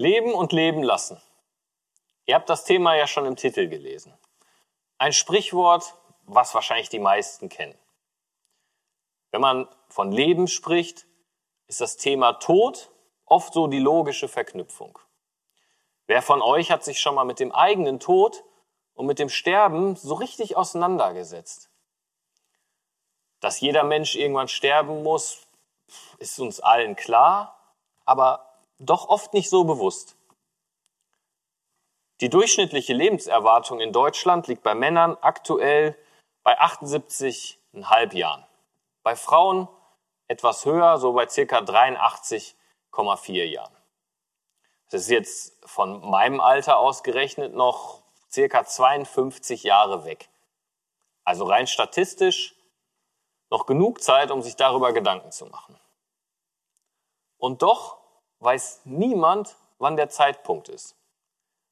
Leben und leben lassen. Ihr habt das Thema ja schon im Titel gelesen. Ein Sprichwort, was wahrscheinlich die meisten kennen. Wenn man von Leben spricht, ist das Thema Tod oft so die logische Verknüpfung. Wer von euch hat sich schon mal mit dem eigenen Tod und mit dem Sterben so richtig auseinandergesetzt? Dass jeder Mensch irgendwann sterben muss, ist uns allen klar, aber doch oft nicht so bewusst. Die durchschnittliche Lebenserwartung in Deutschland liegt bei Männern aktuell bei 78,5 Jahren. Bei Frauen etwas höher, so bei circa 83,4 Jahren. Das ist jetzt von meinem Alter ausgerechnet noch circa 52 Jahre weg. Also rein statistisch noch genug Zeit, um sich darüber Gedanken zu machen. Und doch weiß niemand, wann der Zeitpunkt ist.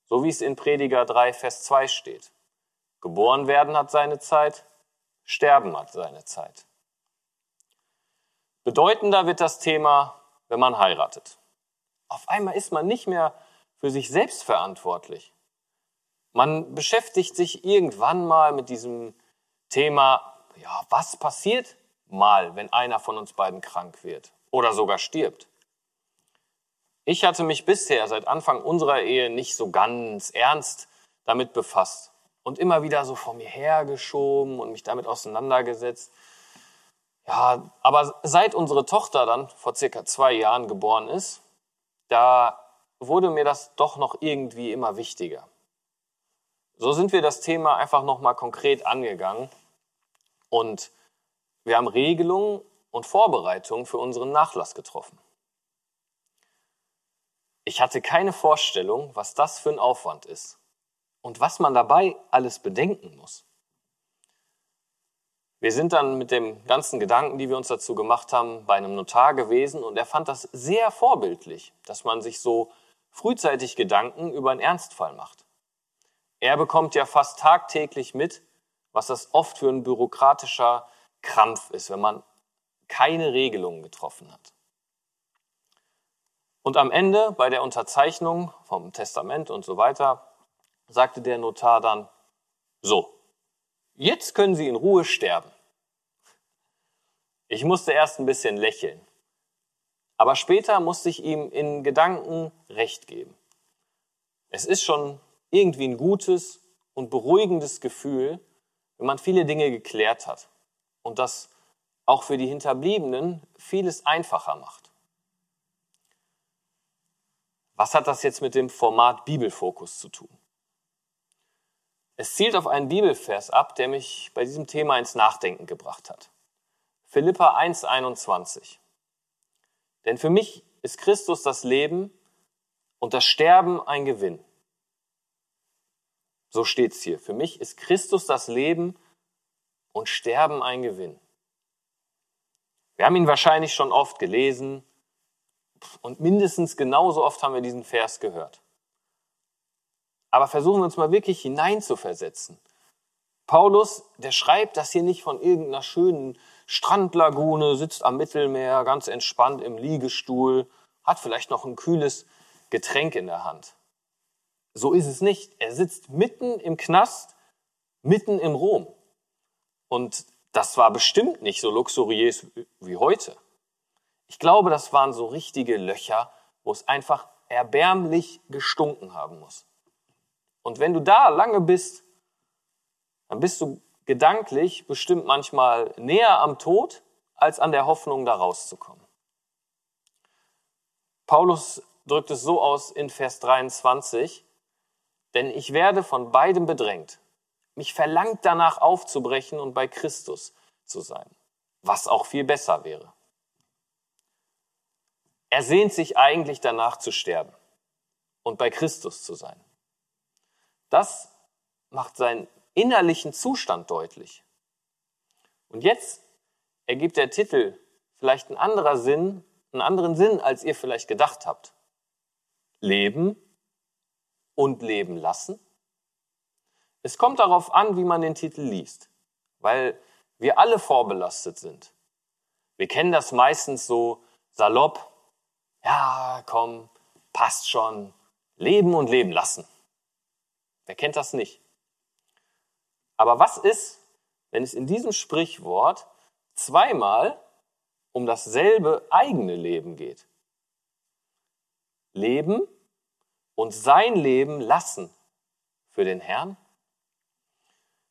So wie es in Prediger 3, Vers 2 steht. Geboren werden hat seine Zeit, sterben hat seine Zeit. Bedeutender wird das Thema, wenn man heiratet. Auf einmal ist man nicht mehr für sich selbst verantwortlich. Man beschäftigt sich irgendwann mal mit diesem Thema, ja, was passiert mal, wenn einer von uns beiden krank wird oder sogar stirbt? Ich hatte mich bisher seit Anfang unserer Ehe nicht so ganz ernst damit befasst und immer wieder so vor mir hergeschoben und mich damit auseinandergesetzt. Ja, aber seit unsere Tochter dann vor circa zwei Jahren geboren ist, da wurde mir das doch noch irgendwie immer wichtiger. So sind wir das Thema einfach nochmal konkret angegangen und wir haben Regelungen und Vorbereitungen für unseren Nachlass getroffen. Ich hatte keine Vorstellung, was das für ein Aufwand ist und was man dabei alles bedenken muss. Wir sind dann mit dem ganzen Gedanken, die wir uns dazu gemacht haben, bei einem Notar gewesen und er fand das sehr vorbildlich, dass man sich so frühzeitig Gedanken über einen Ernstfall macht. Er bekommt ja fast tagtäglich mit, was das oft für ein bürokratischer Krampf ist, wenn man keine Regelungen getroffen hat. Und am Ende, bei der Unterzeichnung vom Testament und so weiter, sagte der Notar dann, so, Jetzt können Sie in Ruhe sterben. Ich musste erst ein bisschen lächeln. Aber später musste ich ihm in Gedanken Recht geben. Es ist schon irgendwie ein gutes und beruhigendes Gefühl, wenn man viele Dinge geklärt hat und das auch für die Hinterbliebenen vieles einfacher macht. Was hat das jetzt mit dem Format Bibelfokus zu tun? Es zielt auf einen Bibelvers ab, der mich bei diesem Thema ins Nachdenken gebracht hat. Philippa 1,21. Denn für mich ist Christus das Leben und das Sterben ein Gewinn. So steht's hier. Für mich ist Christus das Leben und Sterben ein Gewinn. Wir haben ihn wahrscheinlich schon oft gelesen und mindestens genauso oft haben wir diesen Vers gehört. Aber versuchen wir uns mal wirklich hineinzuversetzen. Paulus, der schreibt das hier nicht von irgendeiner schönen Strandlagune, sitzt am Mittelmeer, ganz entspannt im Liegestuhl, hat vielleicht noch ein kühles Getränk in der Hand. So ist es nicht. Er sitzt mitten im Knast, mitten im Rom. Und das war bestimmt nicht so luxuriös wie heute. Ich glaube, das waren so richtige Löcher, wo es einfach erbärmlich gestunken haben muss. Und wenn du da lange bist, dann bist du gedanklich bestimmt manchmal näher am Tod als an der Hoffnung, da rauszukommen. Paulus drückt es so aus in Vers 23, denn ich werde von beidem bedrängt. Mich verlangt danach aufzubrechen und bei Christus zu sein, was auch viel besser wäre. Er sehnt sich eigentlich danach zu sterben und bei Christus zu sein. Das macht seinen innerlichen Zustand deutlich. Und jetzt ergibt der Titel vielleicht ein anderer Sinn, einen anderen Sinn, als ihr vielleicht gedacht habt. Leben und leben lassen. Es kommt darauf an, wie man den Titel liest, weil wir alle vorbelastet sind. Wir kennen das meistens so salopp. Ja, komm, passt schon, leben und leben lassen. Wer kennt das nicht? Aber was ist, wenn es in diesem Sprichwort zweimal um dasselbe eigene Leben geht? Leben und sein Leben lassen für den Herrn?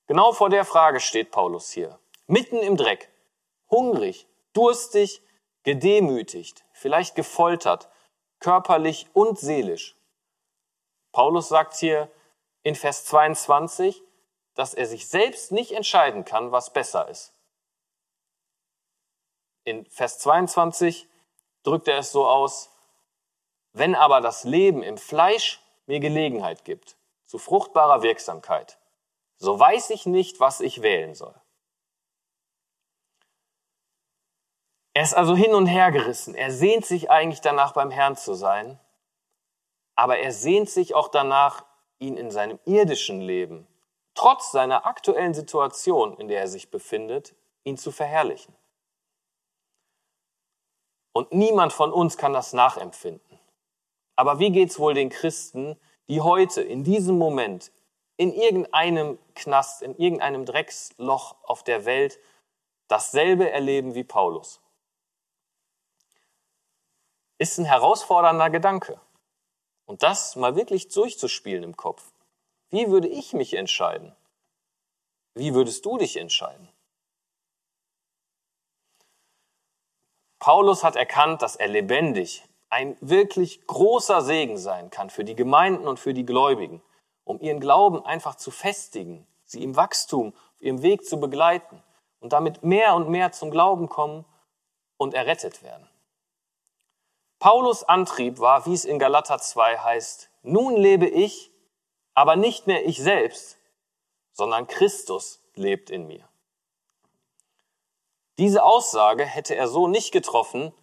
Genau vor der Frage steht Paulus hier. Mitten im Dreck, hungrig, durstig, gedemütigt, vielleicht gefoltert, körperlich und seelisch. Paulus sagt hier in Vers 22, dass er sich selbst nicht entscheiden kann, was besser ist. In Vers 22 drückt er es so aus, wenn aber das Leben im Fleisch mir Gelegenheit gibt, zu fruchtbarer Wirksamkeit, so weiß ich nicht, was ich wählen soll. Er ist also hin und her gerissen. Er sehnt sich eigentlich danach, beim Herrn zu sein, aber er sehnt sich auch danach, ihn in seinem irdischen Leben, trotz seiner aktuellen Situation, in der er sich befindet, ihn zu verherrlichen. Und niemand von uns kann das nachempfinden. Aber wie geht's wohl den Christen, die heute, in diesem Moment, in irgendeinem Knast, in irgendeinem Drecksloch auf der Welt dasselbe erleben wie Paulus? Ist ein herausfordernder Gedanke. Und das mal wirklich durchzuspielen im Kopf. Wie würde ich mich entscheiden? Wie würdest du dich entscheiden? Paulus hat erkannt, dass er lebendig ein wirklich großer Segen sein kann für die Gemeinden und für die Gläubigen, um ihren Glauben einfach zu festigen, sie im Wachstum, auf ihrem Weg zu begleiten und damit mehr und mehr zum Glauben kommen und errettet werden. Paulus Antrieb war, wie es in Galater 2 heißt, nun lebe ich, aber nicht mehr ich selbst, sondern Christus lebt in mir. Diese Aussage hätte er so nicht getroffen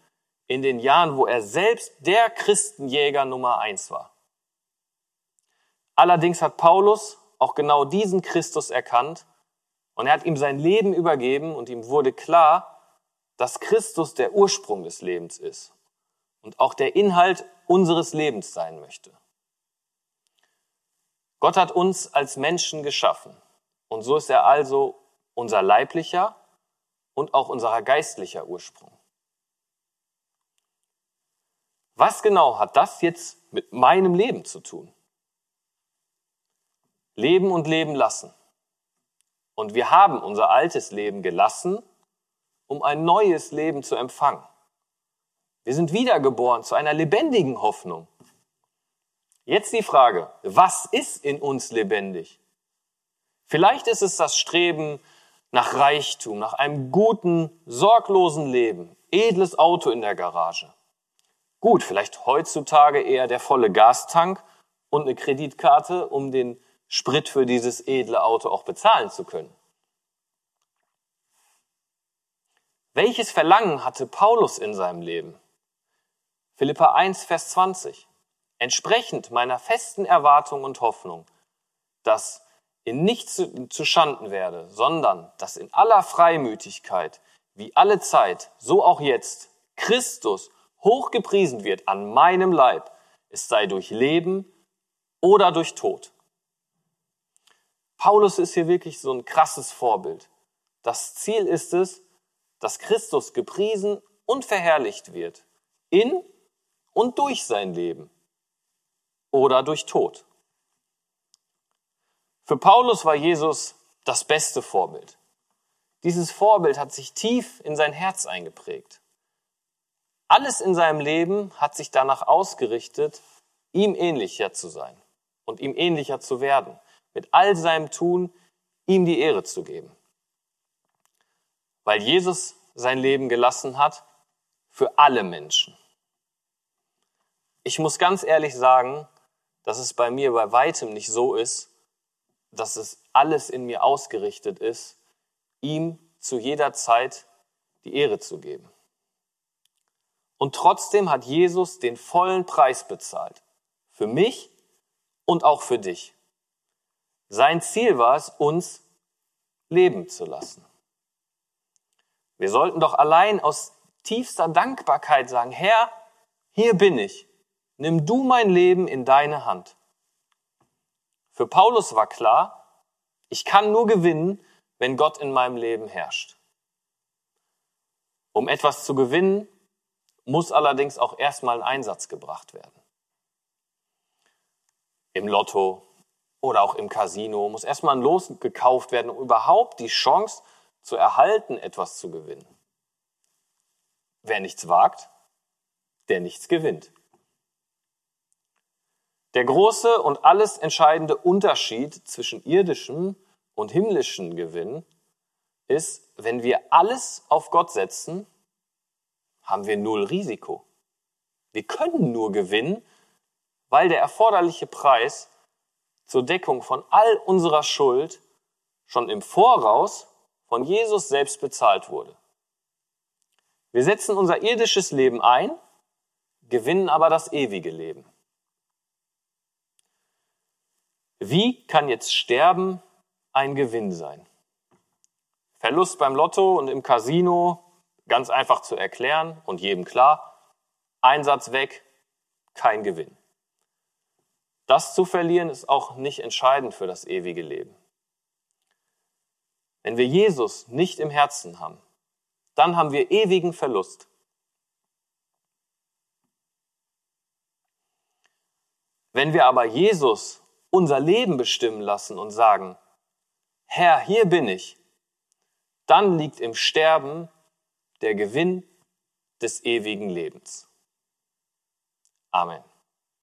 in den Jahren, wo er selbst der Christenjäger Nummer eins war. Allerdings hat Paulus auch genau diesen Christus erkannt und er hat ihm sein Leben übergeben und ihm wurde klar, dass Christus der Ursprung des Lebens ist und auch der Inhalt unseres Lebens sein möchte. Gott hat uns als Menschen geschaffen und so ist er also unser leiblicher und auch unser geistlicher Ursprung. Was genau hat das jetzt mit meinem Leben zu tun? Leben und leben lassen. Und wir haben unser altes Leben gelassen, um ein neues Leben zu empfangen. Wir sind wiedergeboren zu einer lebendigen Hoffnung. Jetzt die Frage, was ist in uns lebendig? Vielleicht ist es das Streben nach Reichtum, nach einem guten, sorglosen Leben, edles Auto in der Garage. Gut, vielleicht heutzutage eher der volle Gastank und eine Kreditkarte, um den Sprit für dieses edle Auto auch bezahlen zu können. Welches Verlangen hatte Paulus in seinem Leben? Philippa 1, Vers 20. Entsprechend meiner festen Erwartung und Hoffnung, dass in nichts zu, zu Schanden werde, sondern dass in aller Freimütigkeit, wie alle Zeit, so auch jetzt, Christus hochgepriesen wird an meinem Leib, es sei durch Leben oder durch Tod. Paulus ist hier wirklich so ein krasses Vorbild. Das Ziel ist es, dass Christus gepriesen und verherrlicht wird in und durch sein Leben oder durch Tod. Für Paulus war Jesus das beste Vorbild. Dieses Vorbild hat sich tief in sein Herz eingeprägt. Alles in seinem Leben hat sich danach ausgerichtet, ihm ähnlicher zu sein und ihm ähnlicher zu werden, mit all seinem Tun ihm die Ehre zu geben. Weil Jesus sein Leben gelassen hat für alle Menschen. Ich muss ganz ehrlich sagen, dass es bei mir bei weitem nicht so ist, dass es alles in mir ausgerichtet ist, ihm zu jeder Zeit die Ehre zu geben. Und trotzdem hat Jesus den vollen Preis bezahlt. Für mich und auch für dich. Sein Ziel war es, uns leben zu lassen. Wir sollten doch allein aus tiefster Dankbarkeit sagen, Herr, hier bin ich nimm du mein Leben in deine Hand. Für Paulus war klar, ich kann nur gewinnen, wenn Gott in meinem Leben herrscht. Um etwas zu gewinnen, muss allerdings auch erstmal ein Einsatz gebracht werden. Im Lotto oder auch im Casino muss erstmal ein Los gekauft werden, um überhaupt die Chance zu erhalten, etwas zu gewinnen. Wer nichts wagt, der nichts gewinnt. Der große und alles entscheidende Unterschied zwischen irdischem und himmlischem Gewinn ist, wenn wir alles auf Gott setzen, haben wir null Risiko. Wir können nur gewinnen, weil der erforderliche Preis zur Deckung von all unserer Schuld schon im Voraus von Jesus selbst bezahlt wurde. Wir setzen unser irdisches Leben ein, gewinnen aber das ewige Leben. Wie kann jetzt Sterben ein Gewinn sein? Verlust beim Lotto und im Casino, ganz einfach zu erklären und jedem klar. Einsatz weg, kein Gewinn. Das zu verlieren ist auch nicht entscheidend für das ewige Leben. Wenn wir Jesus nicht im Herzen haben, dann haben wir ewigen Verlust. Wenn wir aber Jesus unser Leben bestimmen lassen und sagen, Herr, hier bin ich, dann liegt im Sterben der Gewinn des ewigen Lebens. Amen.